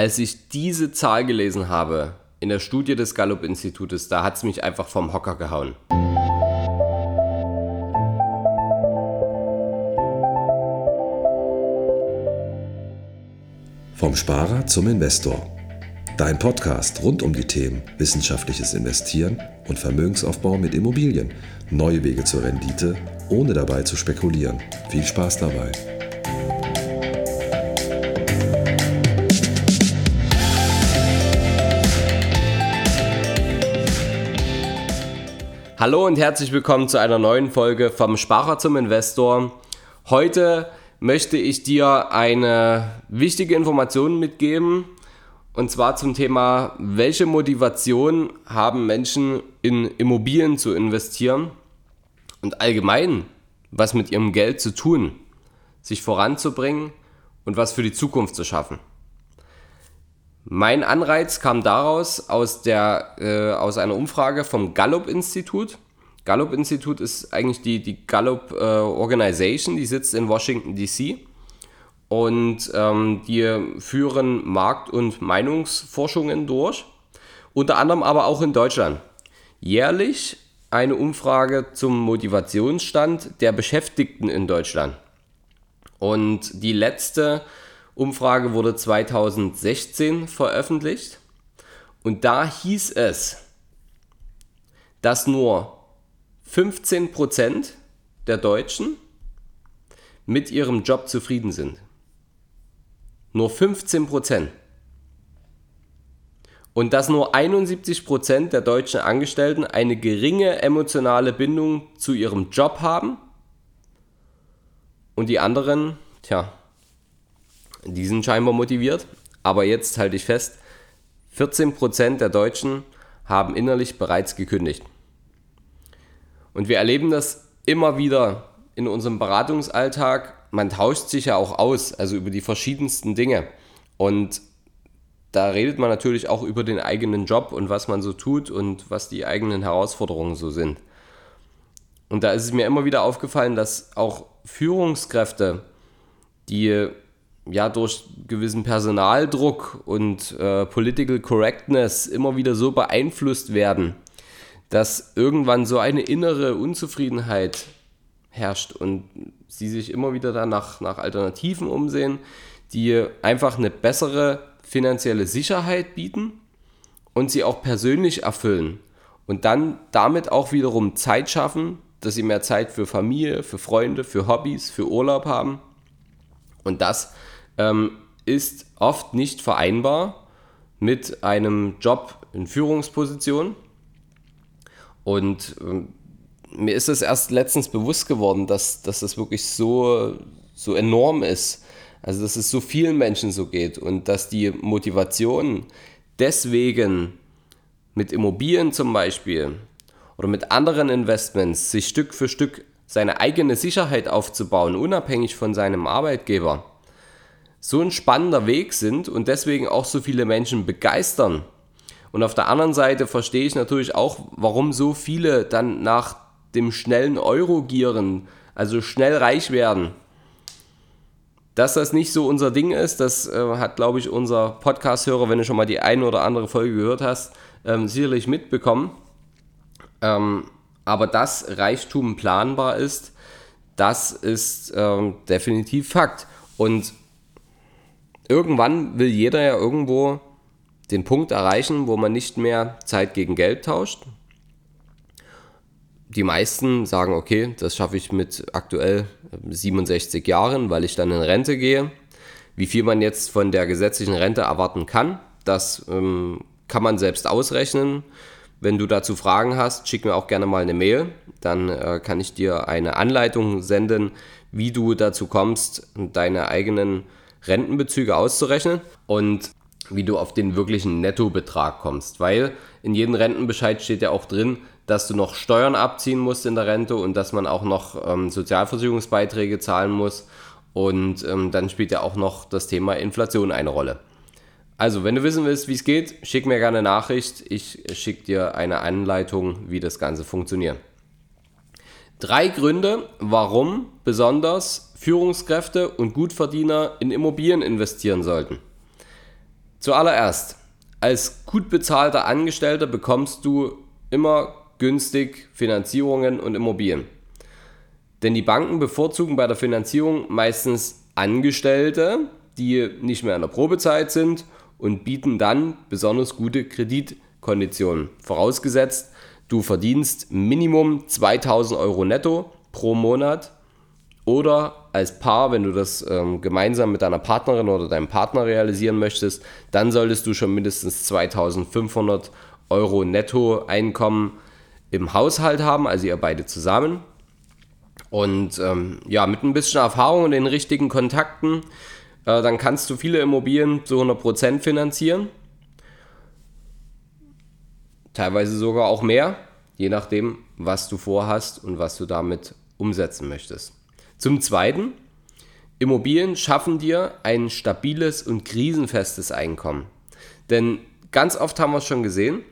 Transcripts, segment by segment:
als ich diese Zahl gelesen habe in der Studie des Gallup-Institutes, da hat es mich einfach vom Hocker gehauen. Vom Sparer zum Investor. Dein Podcast rund um die Themen wissenschaftliches Investieren und Vermögensaufbau mit Immobilien. Neue Wege zur Rendite, ohne dabei zu spekulieren. Viel Spaß dabei. Hallo und herzlich willkommen zu einer neuen Folge vom Sparer zum Investor. Heute möchte ich dir eine wichtige Information mitgeben und zwar zum Thema, welche Motivation haben Menschen in Immobilien zu investieren und allgemein, was mit ihrem Geld zu tun, sich voranzubringen und was für die Zukunft zu schaffen. Mein Anreiz kam daraus aus, der, äh, aus einer Umfrage vom Gallup-Institut. Gallup-Institut ist eigentlich die, die Gallup äh, die sitzt in Washington, DC. Und ähm, die führen Markt- und Meinungsforschungen durch, unter anderem aber auch in Deutschland. Jährlich eine Umfrage zum Motivationsstand der Beschäftigten in Deutschland. Und die letzte Umfrage wurde 2016 veröffentlicht. Und da hieß es, dass nur 15% der Deutschen mit ihrem Job zufrieden sind. Nur 15%. Und dass nur 71% der deutschen Angestellten eine geringe emotionale Bindung zu ihrem Job haben. Und die anderen, tja, die sind scheinbar motiviert. Aber jetzt halte ich fest, 14% der Deutschen haben innerlich bereits gekündigt. Und wir erleben das immer wieder in unserem Beratungsalltag. Man tauscht sich ja auch aus, also über die verschiedensten Dinge. Und da redet man natürlich auch über den eigenen Job und was man so tut und was die eigenen Herausforderungen so sind. Und da ist es mir immer wieder aufgefallen, dass auch Führungskräfte, die ja durch gewissen Personaldruck und äh, Political Correctness immer wieder so beeinflusst werden, dass irgendwann so eine innere Unzufriedenheit herrscht und sie sich immer wieder dann nach, nach Alternativen umsehen, die einfach eine bessere finanzielle Sicherheit bieten und sie auch persönlich erfüllen und dann damit auch wiederum Zeit schaffen, dass sie mehr Zeit für Familie, für Freunde, für Hobbys, für Urlaub haben. Und das ähm, ist oft nicht vereinbar mit einem Job in Führungsposition. Und ähm, mir ist es erst letztens bewusst geworden, dass, dass das wirklich so, so enorm ist. Also, dass es so vielen Menschen so geht und dass die Motivation deswegen mit Immobilien zum Beispiel oder mit anderen Investments sich Stück für Stück seine eigene Sicherheit aufzubauen, unabhängig von seinem Arbeitgeber, so ein spannender Weg sind und deswegen auch so viele Menschen begeistern. Und auf der anderen Seite verstehe ich natürlich auch, warum so viele dann nach dem schnellen Euro gieren, also schnell reich werden. Dass das nicht so unser Ding ist, das äh, hat, glaube ich, unser Podcast-Hörer, wenn du schon mal die eine oder andere Folge gehört hast, ähm, sicherlich mitbekommen. Ähm, aber dass Reichtum planbar ist, das ist ähm, definitiv Fakt. Und irgendwann will jeder ja irgendwo den Punkt erreichen, wo man nicht mehr Zeit gegen Geld tauscht. Die meisten sagen, okay, das schaffe ich mit aktuell 67 Jahren, weil ich dann in Rente gehe. Wie viel man jetzt von der gesetzlichen Rente erwarten kann, das ähm, kann man selbst ausrechnen. Wenn du dazu Fragen hast, schick mir auch gerne mal eine Mail. Dann äh, kann ich dir eine Anleitung senden, wie du dazu kommst, deine eigenen Rentenbezüge auszurechnen und wie du auf den wirklichen Nettobetrag kommst. Weil in jedem Rentenbescheid steht ja auch drin, dass du noch Steuern abziehen musst in der Rente und dass man auch noch ähm, Sozialversicherungsbeiträge zahlen muss. Und ähm, dann spielt ja auch noch das Thema Inflation eine Rolle. Also, wenn du wissen willst, wie es geht, schick mir gerne eine Nachricht. Ich schicke dir eine Anleitung, wie das Ganze funktioniert. Drei Gründe, warum besonders Führungskräfte und Gutverdiener in Immobilien investieren sollten. Zuallererst, als gut bezahlter Angestellter bekommst du immer günstig Finanzierungen und Immobilien. Denn die Banken bevorzugen bei der Finanzierung meistens Angestellte, die nicht mehr in der Probezeit sind und bieten dann besonders gute Kreditkonditionen. Vorausgesetzt, du verdienst Minimum 2000 Euro netto pro Monat oder als Paar, wenn du das ähm, gemeinsam mit deiner Partnerin oder deinem Partner realisieren möchtest, dann solltest du schon mindestens 2500 Euro Nettoeinkommen im Haushalt haben, also ihr beide zusammen. Und ähm, ja, mit ein bisschen Erfahrung und den richtigen Kontakten, äh, dann kannst du viele Immobilien zu 100% finanzieren. Teilweise sogar auch mehr, je nachdem, was du vorhast und was du damit umsetzen möchtest. Zum Zweiten, Immobilien schaffen dir ein stabiles und krisenfestes Einkommen. Denn ganz oft haben wir es schon gesehen,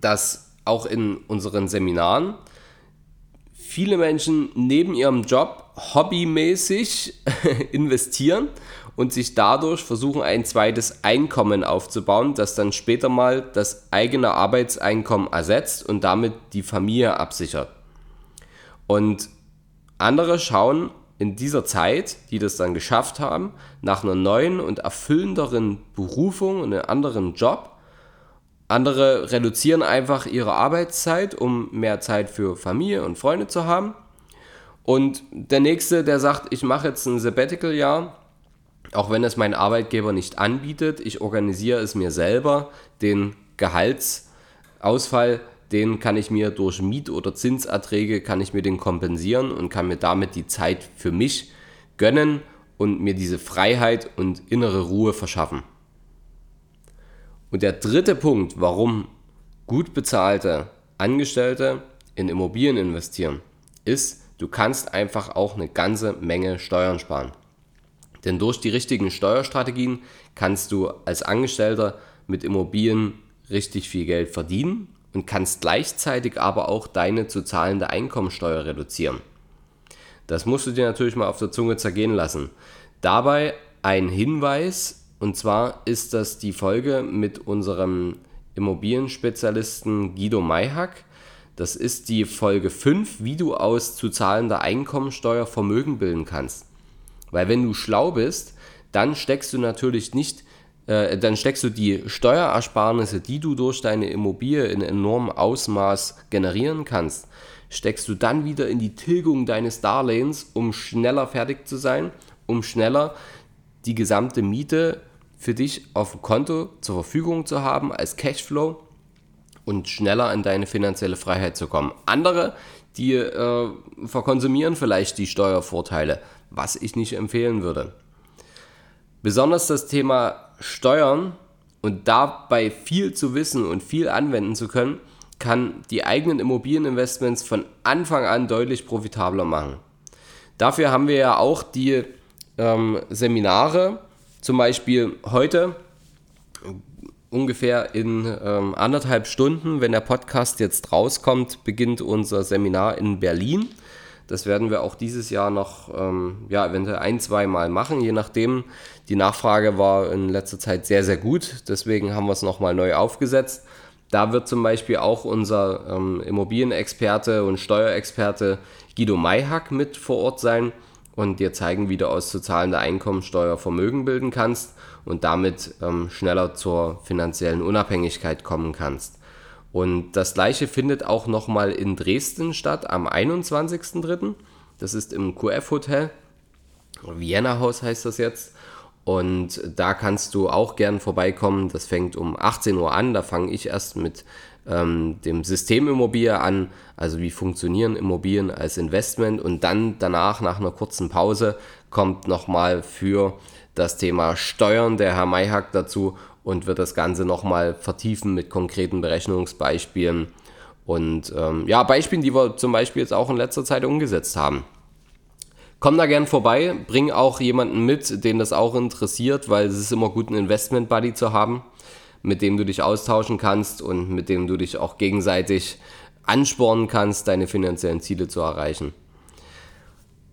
dass auch in unseren Seminaren viele Menschen neben ihrem Job hobbymäßig investieren und sich dadurch versuchen, ein zweites Einkommen aufzubauen, das dann später mal das eigene Arbeitseinkommen ersetzt und damit die Familie absichert. Und andere schauen in dieser Zeit, die das dann geschafft haben, nach einer neuen und erfüllenderen Berufung und einem anderen Job. Andere reduzieren einfach ihre Arbeitszeit, um mehr Zeit für Familie und Freunde zu haben. Und der nächste, der sagt, ich mache jetzt ein Sabbatical-Jahr, auch wenn es mein Arbeitgeber nicht anbietet, ich organisiere es mir selber, den Gehaltsausfall den kann ich mir durch Miet- oder Zinserträge, kann ich mir den kompensieren und kann mir damit die Zeit für mich gönnen und mir diese Freiheit und innere Ruhe verschaffen. Und der dritte Punkt, warum gut bezahlte Angestellte in Immobilien investieren, ist, du kannst einfach auch eine ganze Menge Steuern sparen. Denn durch die richtigen Steuerstrategien kannst du als Angestellter mit Immobilien richtig viel Geld verdienen und kannst gleichzeitig aber auch deine zu zahlende Einkommensteuer reduzieren. Das musst du dir natürlich mal auf der Zunge zergehen lassen. Dabei ein Hinweis, und zwar ist das die Folge mit unserem Immobilienspezialisten Guido Mayhack. Das ist die Folge 5, wie du aus zu zahlender Einkommensteuer Vermögen bilden kannst. Weil wenn du schlau bist, dann steckst du natürlich nicht äh, dann steckst du die Steuerersparnisse, die du durch deine Immobilie in enormem Ausmaß generieren kannst, steckst du dann wieder in die Tilgung deines Darlehens, um schneller fertig zu sein, um schneller die gesamte Miete für dich auf dem Konto zur Verfügung zu haben als Cashflow und schneller in deine finanzielle Freiheit zu kommen. Andere, die äh, verkonsumieren vielleicht die Steuervorteile, was ich nicht empfehlen würde. Besonders das Thema Steuern und dabei viel zu wissen und viel anwenden zu können, kann die eigenen Immobilieninvestments von Anfang an deutlich profitabler machen. Dafür haben wir ja auch die ähm, Seminare, zum Beispiel heute ungefähr in ähm, anderthalb Stunden, wenn der Podcast jetzt rauskommt, beginnt unser Seminar in Berlin. Das werden wir auch dieses Jahr noch, ähm, ja, eventuell ein, zwei Mal machen, je nachdem. Die Nachfrage war in letzter Zeit sehr, sehr gut. Deswegen haben wir es nochmal neu aufgesetzt. Da wird zum Beispiel auch unser ähm, Immobilienexperte und Steuerexperte Guido Mayhack mit vor Ort sein und dir zeigen, wie du aus zu zahlender Einkommensteuer Vermögen bilden kannst und damit ähm, schneller zur finanziellen Unabhängigkeit kommen kannst. Und das gleiche findet auch nochmal in Dresden statt am 21.03. Das ist im QF Hotel. Vienna Haus heißt das jetzt. Und da kannst du auch gern vorbeikommen. Das fängt um 18 Uhr an. Da fange ich erst mit ähm, dem Systemimmobilie an. Also wie funktionieren Immobilien als Investment. Und dann danach, nach einer kurzen Pause, kommt nochmal für das Thema Steuern der Herr Mayhack dazu und wird das Ganze nochmal vertiefen mit konkreten Berechnungsbeispielen und ähm, ja, Beispielen, die wir zum Beispiel jetzt auch in letzter Zeit umgesetzt haben. Komm da gern vorbei, bring auch jemanden mit, den das auch interessiert, weil es ist immer gut, einen Investment-Buddy zu haben, mit dem du dich austauschen kannst und mit dem du dich auch gegenseitig anspornen kannst, deine finanziellen Ziele zu erreichen.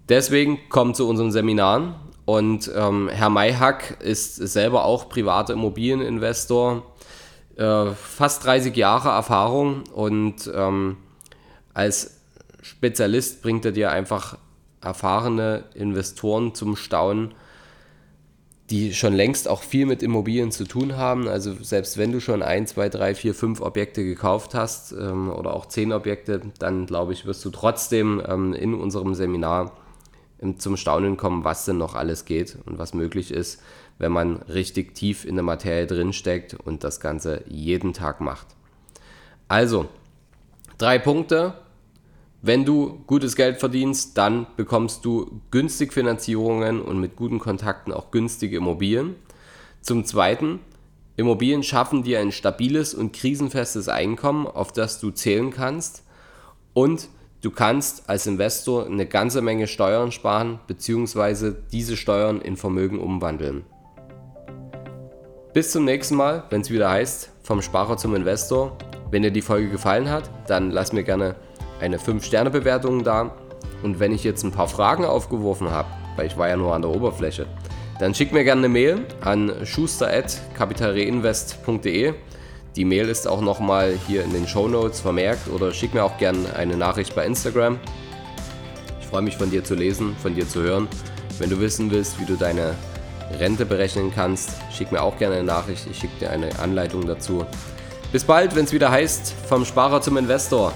Deswegen komm zu unseren Seminaren Und ähm, Herr Mayhack ist selber auch privater Immobilieninvestor, äh, fast 30 Jahre Erfahrung und ähm, als Spezialist bringt er dir einfach erfahrene Investoren zum Staunen, die schon längst auch viel mit Immobilien zu tun haben. Also selbst wenn du schon ein, zwei, drei, vier, fünf Objekte gekauft hast ähm, oder auch zehn Objekte, dann glaube ich, wirst du trotzdem ähm, in unserem Seminar ähm, zum Staunen kommen, was denn noch alles geht und was möglich ist, wenn man richtig tief in der Materie drinsteckt und das Ganze jeden Tag macht. Also, drei Punkte, wenn du gutes Geld verdienst, dann bekommst du günstig Finanzierungen und mit guten Kontakten auch günstige Immobilien. Zum Zweiten, Immobilien schaffen dir ein stabiles und krisenfestes Einkommen, auf das du zählen kannst. Und du kannst als Investor eine ganze Menge Steuern sparen bzw. diese Steuern in Vermögen umwandeln. Bis zum nächsten Mal, wenn es wieder heißt, vom Sparer zum Investor. Wenn dir die Folge gefallen hat, dann lass mir gerne eine 5-Sterne-Bewertung da. Und wenn ich jetzt ein paar Fragen aufgeworfen habe, weil ich war ja nur an der Oberfläche, dann schick mir gerne eine Mail an schuster.capitalreinvest.de. Die Mail ist auch nochmal hier in den Show Notes vermerkt oder schick mir auch gerne eine Nachricht bei Instagram. Ich freue mich von dir zu lesen, von dir zu hören. Wenn du wissen willst, wie du deine Rente berechnen kannst, schick mir auch gerne eine Nachricht. Ich schicke dir eine Anleitung dazu. Bis bald, wenn es wieder heißt, vom Sparer zum Investor.